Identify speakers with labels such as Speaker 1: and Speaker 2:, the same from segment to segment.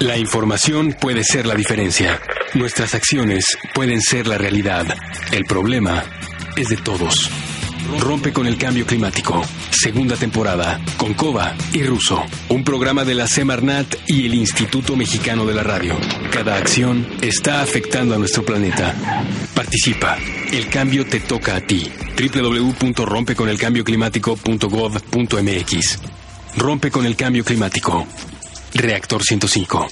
Speaker 1: La información puede ser la diferencia. Nuestras acciones pueden ser la realidad. El problema es de todos. Rompe con el cambio climático. Segunda temporada. Con Cova y Russo. Un programa de la Semarnat y el Instituto Mexicano de la Radio. Cada acción está afectando a nuestro planeta. Participa. El cambio te toca a ti. www.rompeconelcambioclimático.gov.mx. Rompe con el cambio climático. Reactor 105.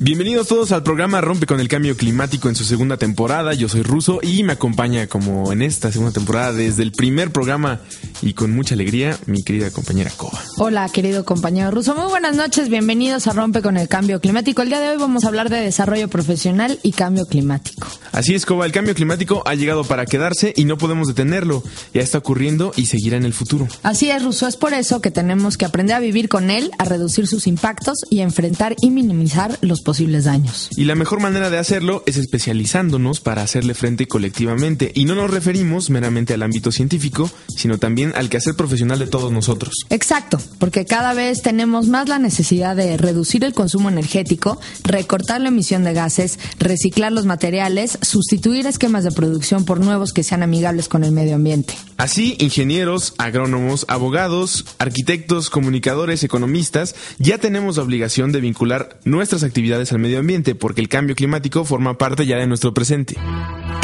Speaker 2: Bienvenidos todos al programa Rompe con el Cambio Climático en su segunda temporada. Yo soy Ruso y me acompaña como en esta segunda temporada desde el primer programa y con mucha alegría mi querida compañera Coba.
Speaker 3: Hola querido compañero Ruso, muy buenas noches, bienvenidos a Rompe con el Cambio Climático. El día de hoy vamos a hablar de desarrollo profesional y cambio climático.
Speaker 2: Así es, Coba, el cambio climático ha llegado para quedarse y no podemos detenerlo. Ya está ocurriendo y seguirá en el futuro.
Speaker 3: Así es, Ruso, es por eso que tenemos que aprender a vivir con él, a reducir sus impactos y a enfrentar y minimizar los posibles daños.
Speaker 2: Y la mejor manera de hacerlo es especializándonos para hacerle frente colectivamente. Y no nos referimos meramente al ámbito científico, sino también al quehacer profesional de todos nosotros.
Speaker 3: Exacto, porque cada vez tenemos más la necesidad de reducir el consumo energético, recortar la emisión de gases, reciclar los materiales, sustituir esquemas de producción por nuevos que sean amigables con el medio ambiente.
Speaker 2: Así, ingenieros, agrónomos, abogados, arquitectos, comunicadores, economistas, ya tenemos la obligación de vincular nuestras actividades al medio ambiente porque el cambio climático forma parte ya de nuestro presente.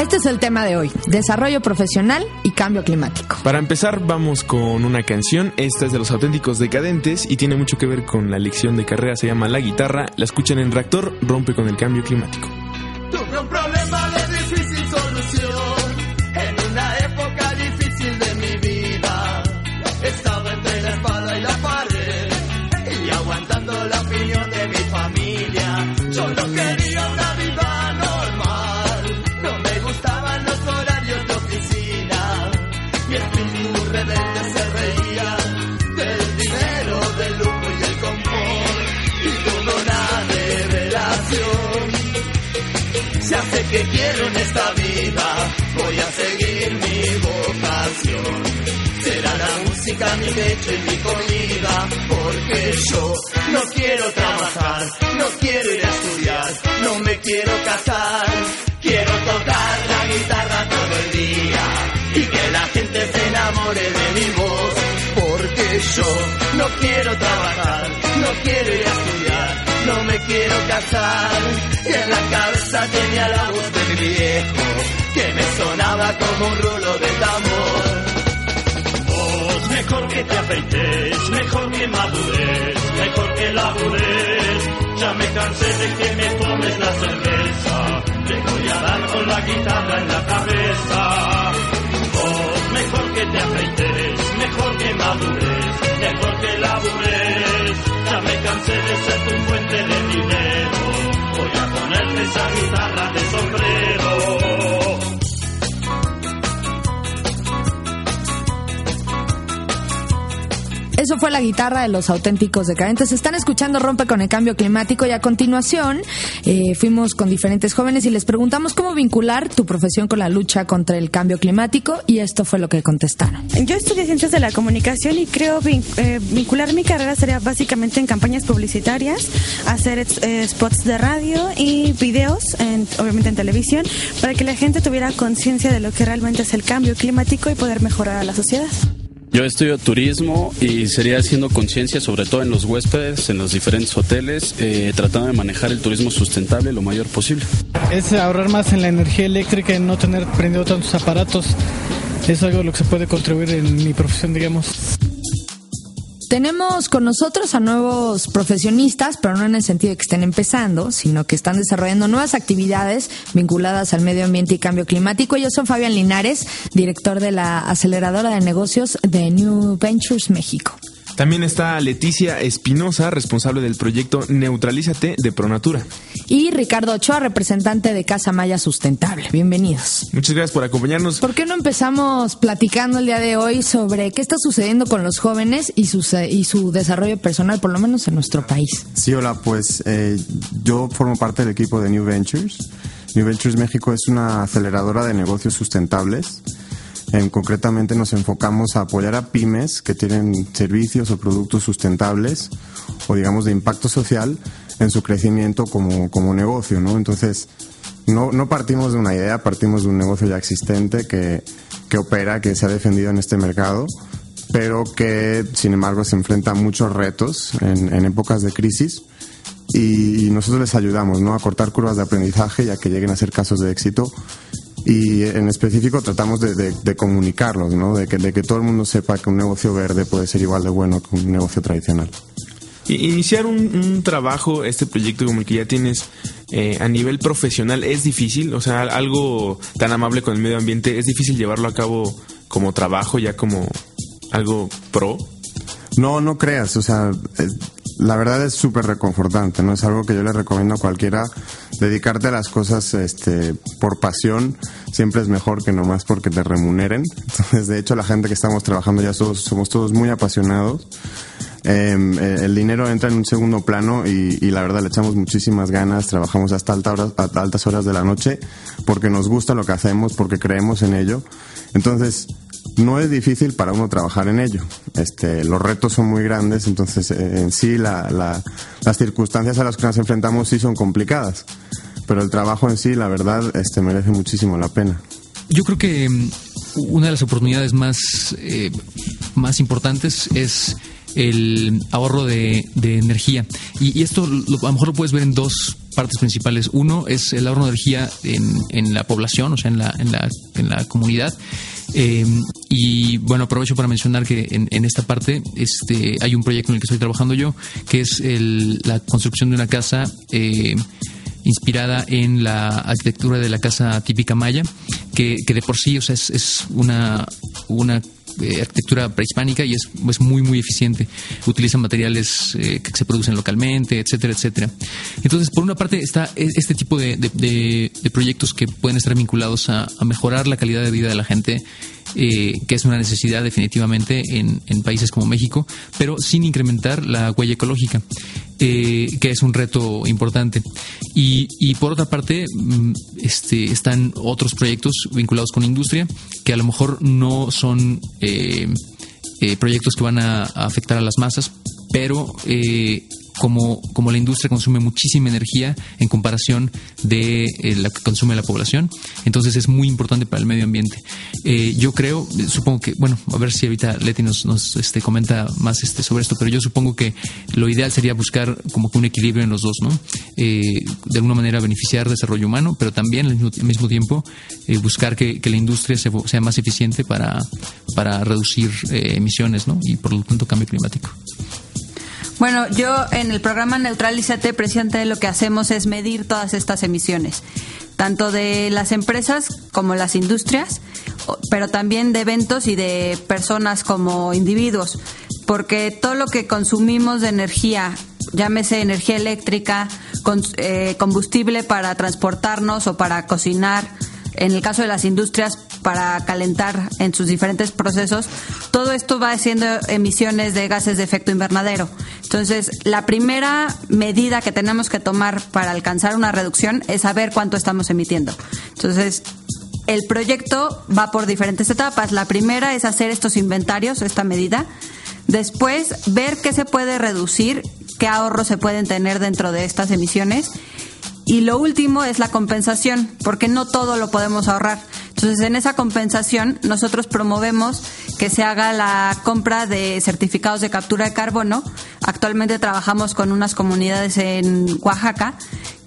Speaker 3: Este es el tema de hoy, desarrollo profesional y cambio climático.
Speaker 2: Para empezar, vamos con una canción. Esta es de los auténticos decadentes y tiene mucho que ver con la lección de carrera, se llama La Guitarra. La escuchan en Reactor, rompe con el cambio climático.
Speaker 4: Tuve un problema leche y mi comida, porque yo no quiero trabajar, no quiero ir a estudiar, no me quiero casar. Quiero tocar la guitarra todo el día y que la gente se enamore de mi voz, porque yo no quiero trabajar, no quiero ir a estudiar, no me quiero casar. Y en la cabeza tenía la voz de mi viejo, que me sonaba como un rulo de tambor.
Speaker 5: Mejor que te afeites, mejor que madures, mejor que labures. Ya me cansé de que me tomes la cerveza, te voy a dar con la guitarra en la cabeza. Vos mejor que te afeites, mejor que madures, mejor que labures. Ya me cansé de ser tu fuente de dinero, voy a ponerte esa guitarra de sombrero.
Speaker 3: Eso fue la guitarra de los auténticos decadentes. Están escuchando Rompe con el Cambio Climático y a continuación eh, fuimos con diferentes jóvenes y les preguntamos cómo vincular tu profesión con la lucha contra el cambio climático y esto fue lo que contestaron.
Speaker 6: Yo estudié ciencias de la comunicación y creo vin- eh, vincular mi carrera sería básicamente en campañas publicitarias, hacer eh, spots de radio y videos, en- obviamente en televisión, para que la gente tuviera conciencia de lo que realmente es el cambio climático y poder mejorar a la sociedad.
Speaker 7: Yo estudio turismo y sería haciendo conciencia sobre todo en los huéspedes, en los diferentes hoteles, eh, tratando de manejar el turismo sustentable lo mayor posible.
Speaker 8: es ahorrar más en la energía eléctrica y no tener prendido tantos aparatos. Es algo a lo que se puede contribuir en mi profesión, digamos.
Speaker 3: Tenemos con nosotros a nuevos profesionistas, pero no en el sentido de que estén empezando, sino que están desarrollando nuevas actividades vinculadas al medio ambiente y cambio climático. Ellos son Fabián Linares, director de la aceleradora de negocios de New Ventures México.
Speaker 2: También está Leticia Espinosa, responsable del proyecto Neutralízate de Pronatura.
Speaker 3: Y Ricardo Ochoa, representante de Casa Maya Sustentable. Bienvenidos.
Speaker 2: Muchas gracias por acompañarnos.
Speaker 3: ¿Por qué no empezamos platicando el día de hoy sobre qué está sucediendo con los jóvenes y su, y su desarrollo personal, por lo menos en nuestro país?
Speaker 9: Sí, hola, pues eh, yo formo parte del equipo de New Ventures. New Ventures México es una aceleradora de negocios sustentables. En, concretamente nos enfocamos a apoyar a pymes que tienen servicios o productos sustentables o digamos de impacto social en su crecimiento como, como negocio, ¿no? Entonces, no, no partimos de una idea, partimos de un negocio ya existente que, que opera, que se ha defendido en este mercado, pero que sin embargo se enfrenta a muchos retos en, en épocas de crisis y, nosotros les ayudamos ¿no? a cortar curvas de aprendizaje y a que lleguen a ser casos de éxito y en específico tratamos de, de, de comunicarlos, ¿no? de, que, de que todo el mundo sepa que un negocio verde puede ser igual de bueno que un negocio tradicional.
Speaker 2: Iniciar un, un, trabajo, este proyecto como el que ya tienes eh, a nivel profesional, es difícil. O sea, algo tan amable con el medio ambiente, es difícil llevarlo a cabo como trabajo, ya como algo pro.
Speaker 9: No, no creas. O sea, la verdad es súper reconfortante, ¿no? Es algo que yo le recomiendo a cualquiera. Dedicarte a las cosas este, por pasión siempre es mejor que nomás porque te remuneren. Entonces, de hecho, la gente que estamos trabajando ya somos, todos muy apasionados. Em, eh, el dinero entra en un segundo plano y, la verdad le echamos muchísimas ganas, trabajamos hasta alta altas horas de la noche porque nos gusta lo que hacemos, porque creemos en ello. Entonces, no es difícil para uno trabajar en ello. Este, los retos son muy grandes, entonces eh, en sí la, la, las circunstancias a las que nos enfrentamos sí son complicadas, pero el trabajo en sí, la verdad, este, merece muchísimo la pena.
Speaker 10: Yo creo que mm, una de las oportunidades más, eh, más importantes es el ahorro de, energía. Y, esto lo, a lo mejor lo puedes ver en dos partes principales. Uno es el ahorro de energía en, la población, o sea, en la, en la comunidad. Eh, y bueno, aprovecho para mencionar que en, en, esta parte este, hay un proyecto en el que estoy trabajando yo, que es el, la construcción de una casa eh, inspirada en la arquitectura de la casa típica maya, que, que de por sí o sea, es, es una, una arquitectura prehispánica y es, es, muy, muy eficiente. Utiliza materiales eh, que se producen localmente, etcétera, etcétera. Entonces, por una parte está este tipo de, de, proyectos que pueden estar vinculados a, mejorar la calidad de vida de la gente, eh, que es una necesidad definitivamente en, en, países como México, pero sin incrementar la huella ecológica. Eh, que es un reto importante. Y, y, por otra parte, mm, este, están otros proyectos vinculados con industria que a lo mejor no son eh, eh, proyectos que van a, a, afectar a las masas, pero eh, como, como la industria consume muchísima energía en comparación de eh, la que consume la población, entonces es muy importante para el medio ambiente. Eh, yo creo, supongo que, bueno, a ver si ahorita Leti nos, nos este, comenta más este, sobre esto, pero yo supongo que lo ideal sería buscar como que un equilibrio en los dos, ¿no? Eh, de alguna manera beneficiar desarrollo humano, pero también al mismo, al mismo tiempo eh, buscar que, la industria se, sea más eficiente para, para reducir emisiones, ¿no? Y por lo tanto cambio climático.
Speaker 11: Bueno, yo en el programa Neutralízate, presidente, lo que hacemos es medir todas estas emisiones, tanto de las empresas como las industrias, pero también de eventos y de personas como individuos, porque todo lo que consumimos de energía, llámese energía eléctrica, con, eh, combustible para transportarnos o para cocinar, en el caso de las industrias para calentar en sus diferentes procesos, todo esto va haciendo emisiones de gases de efecto invernadero. Entonces, la primera medida que tenemos que tomar para alcanzar una reducción es saber cuánto estamos emitiendo. Entonces, el proyecto va por diferentes etapas. La primera es hacer estos inventarios, esta medida. Después, ver qué se puede reducir, qué ahorros se pueden tener dentro de estas emisiones y lo último es la compensación, porque no todo lo podemos ahorrar. Entonces, en esa compensación, nosotros promovemos que se haga la compra de certificados de captura de carbono. Actualmente trabajamos con unas comunidades en Oaxaca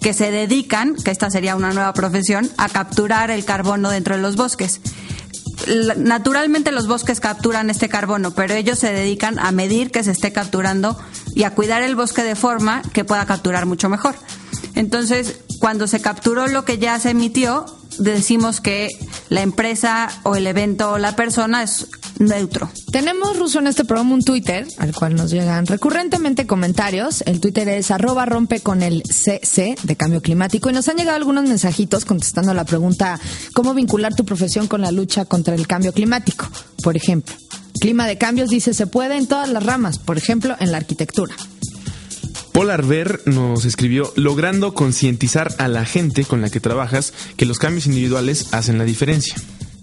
Speaker 11: que se dedican, que esta sería una nueva profesión, a capturar el carbono dentro de los bosques naturalmente los bosques capturan este carbono, pero ellos se dedican a medir que se esté capturando y a cuidar el bosque de forma que pueda capturar mucho mejor. Entonces, cuando se capturó lo que ya se emitió, decimos que la empresa o el evento o la persona es neutro.
Speaker 3: Tenemos, Ruso, en este programa un Twitter al cual nos llegan recurrentemente comentarios. El Twitter es arroba rompe con el CC de cambio climático y nos han llegado algunos mensajitos contestando la pregunta ¿cómo vincular tu profesión con la lucha contra el cambio climático? Por ejemplo, Clima de Cambios dice se puede en todas las ramas, por ejemplo, en la arquitectura.
Speaker 2: Polar Ver nos escribió, logrando concientizar a la gente con la que trabajas que los cambios individuales hacen la diferencia.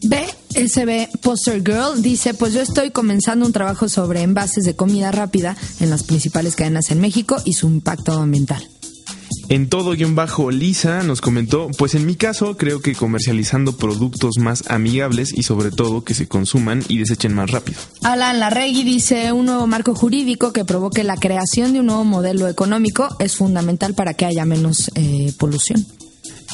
Speaker 3: B SB Poster Girl dice, pues yo estoy comenzando un trabajo sobre envases de comida rápida en las principales cadenas en México y su impacto ambiental.
Speaker 2: En todo guion bajo, Lisa nos comentó, pues en mi caso creo que comercializando productos más amigables y sobre todo que se consuman y desechen más rápido.
Speaker 3: Alan Larregui dice, un nuevo marco jurídico que provoque la creación de un nuevo modelo económico es fundamental para que haya menos eh, polución.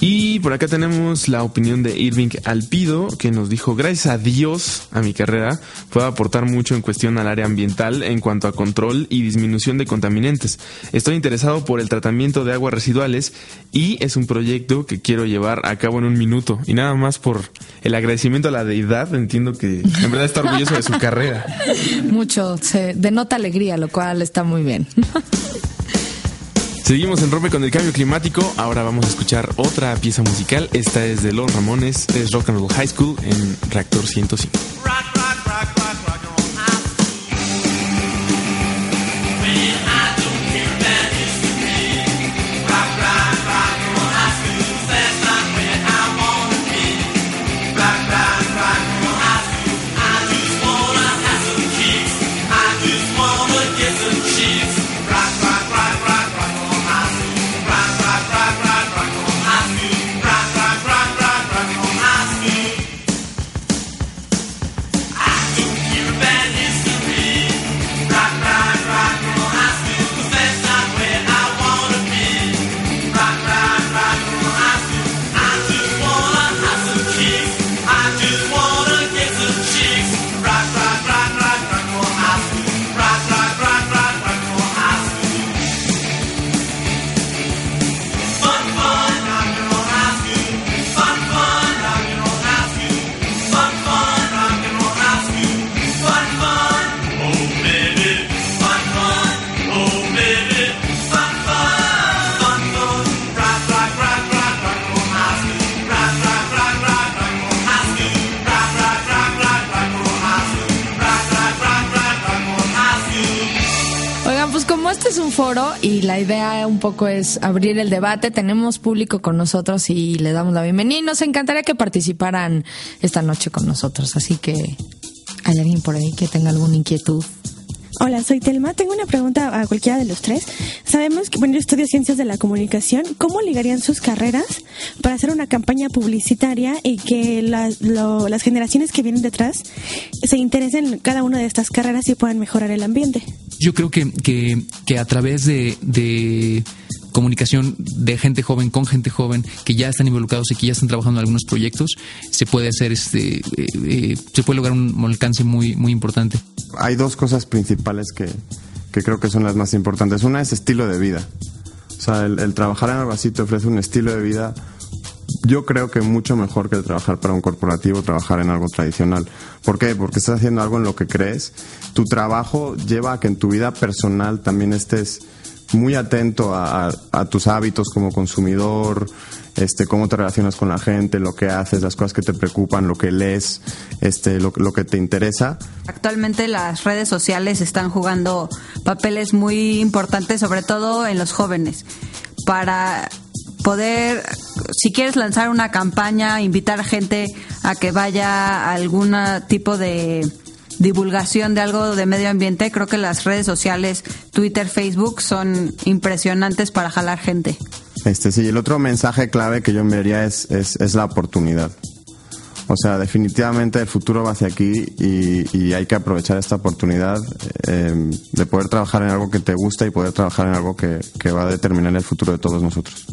Speaker 2: Y por acá tenemos la opinión de Irving Alpido, que nos dijo, gracias a Dios a mi carrera, puedo aportar mucho en cuestión al área ambiental en cuanto a control y disminución de contaminantes. Estoy interesado por el tratamiento de aguas residuales y es un proyecto que quiero llevar a cabo en un minuto. Y nada más por el agradecimiento a la deidad, entiendo que en verdad está orgulloso de su carrera.
Speaker 3: Mucho, se denota alegría, lo cual está muy bien.
Speaker 2: Seguimos en Rompe con el Cambio Climático. Ahora vamos a escuchar otra pieza musical. Esta es de Los Ramones, es Rock and Roll High School en Reactor 105.
Speaker 3: Oigan, foro y la idea un poco es abrir el debate, tenemos público con nosotros y le damos la bienvenida y nos encantaría que participaran esta noche con nosotros. Así que, ¿hay alguien por ahí que tenga alguna inquietud?
Speaker 6: Hola, soy Telma. Tengo una pregunta a cualquiera de los tres. Sabemos que, bueno, yo estudio ciencias de la comunicación. ¿Cómo ligarían sus carreras para hacer una campaña publicitaria y que las, lo- las generaciones que vienen detrás se interesen en cada una de estas carreras y puedan mejorar el ambiente?
Speaker 10: Yo creo que, que, que a través de, de comunicación de gente joven con gente joven que ya están involucrados y que ya están trabajando en algunos proyectos, se puede hacer este, eh, eh, se puede lograr un alcance muy, muy importante.
Speaker 9: Hay dos cosas principales que, que creo que son las más importantes. Una es estilo de vida. O sea, el, trabajar en así te ofrece un estilo de vida, yo creo que mucho mejor que el trabajar para un corporativo, trabajar en algo tradicional. ¿Por qué? Porque estás haciendo algo en lo que crees. Tu trabajo lleva a que en tu vida personal también estés muy atento a, tus hábitos como consumidor, este, cómo te relacionas con la gente, lo que haces, las cosas que te preocupan, lo que lees, este, lo, lo que te interesa.
Speaker 11: Actualmente las redes sociales están jugando papeles muy importantes, sobre todo en los jóvenes, para poder, si quieres lanzar una campaña, invitar gente a que vaya a algún tipo de divulgación de algo de medio ambiente, creo que las redes sociales, Twitter, Facebook, son impresionantes para jalar gente.
Speaker 9: Este, sí, el otro mensaje clave que yo enviaría es, es, es la oportunidad. O sea, definitivamente el futuro va hacia aquí y, hay que aprovechar esta oportunidad eh, de poder trabajar en algo que te gusta y poder trabajar en algo que, que va a determinar el futuro de todos nosotros.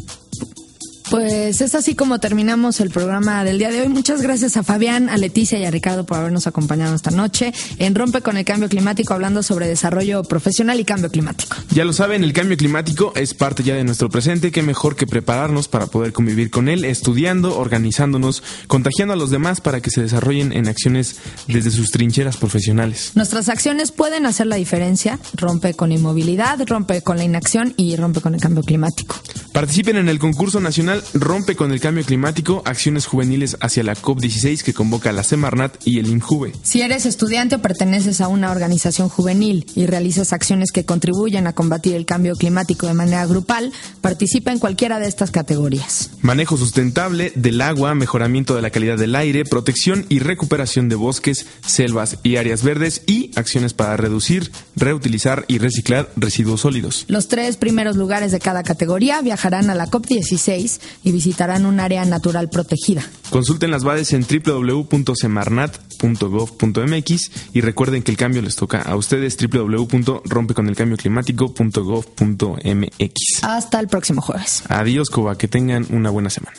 Speaker 3: Pues es así como terminamos el programa del día de hoy. Muchas gracias a Fabián, a Leticia y a Ricardo por habernos acompañado esta noche en Rompe con el Cambio Climático hablando sobre desarrollo profesional y cambio climático.
Speaker 2: Ya lo saben, el cambio climático es parte ya de nuestro presente. Qué mejor que prepararnos para poder convivir con él, estudiando, organizándonos, contagiando a los demás para que se desarrollen en acciones desde sus trincheras profesionales.
Speaker 3: Nuestras acciones pueden hacer la diferencia. Rompe con inmovilidad, rompe con la inacción y rompe con el cambio climático.
Speaker 2: Participen en el concurso nacional Rompe con el Cambio Climático, acciones juveniles hacia la COP16 que convoca la Semarnat y el INJUVE.
Speaker 3: Si eres estudiante o perteneces a una organización juvenil y realizas acciones que contribuyen a combatir el cambio climático de manera grupal, participa en cualquiera de estas categorías.
Speaker 2: Manejo sustentable del agua, mejoramiento de la calidad del aire, protección y recuperación de bosques, selvas y áreas verdes y acciones para reducir, reutilizar y reciclar residuos sólidos.
Speaker 3: Los tres primeros lugares de cada categoría viajarán a la COP16 y visitarán un área natural protegida.
Speaker 2: Consulten las bases en www.semarnat.gov.mx y recuerden que el cambio les toca a ustedes www.rompeconelcambioclimático.gov.mx.
Speaker 3: Hasta el próximo jueves.
Speaker 2: Adiós, Coba, que tengan una buena semana.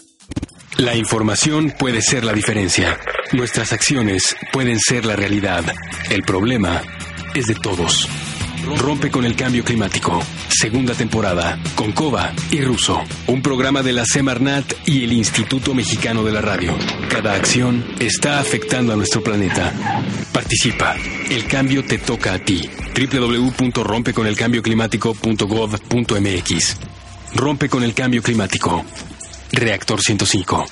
Speaker 10: La información puede ser la diferencia. Nuestras acciones pueden ser la realidad. El problema es de todos. Rompe con el cambio climático. Segunda temporada. Con Cova y Russo. Un programa de la Semarnat y el Instituto Mexicano de la Radio. Cada acción está afectando a nuestro planeta. Participa. El cambio te toca a ti. www.rompeconelcambioclimático.gov.mx. Rompe con el cambio climático. Reactor 105.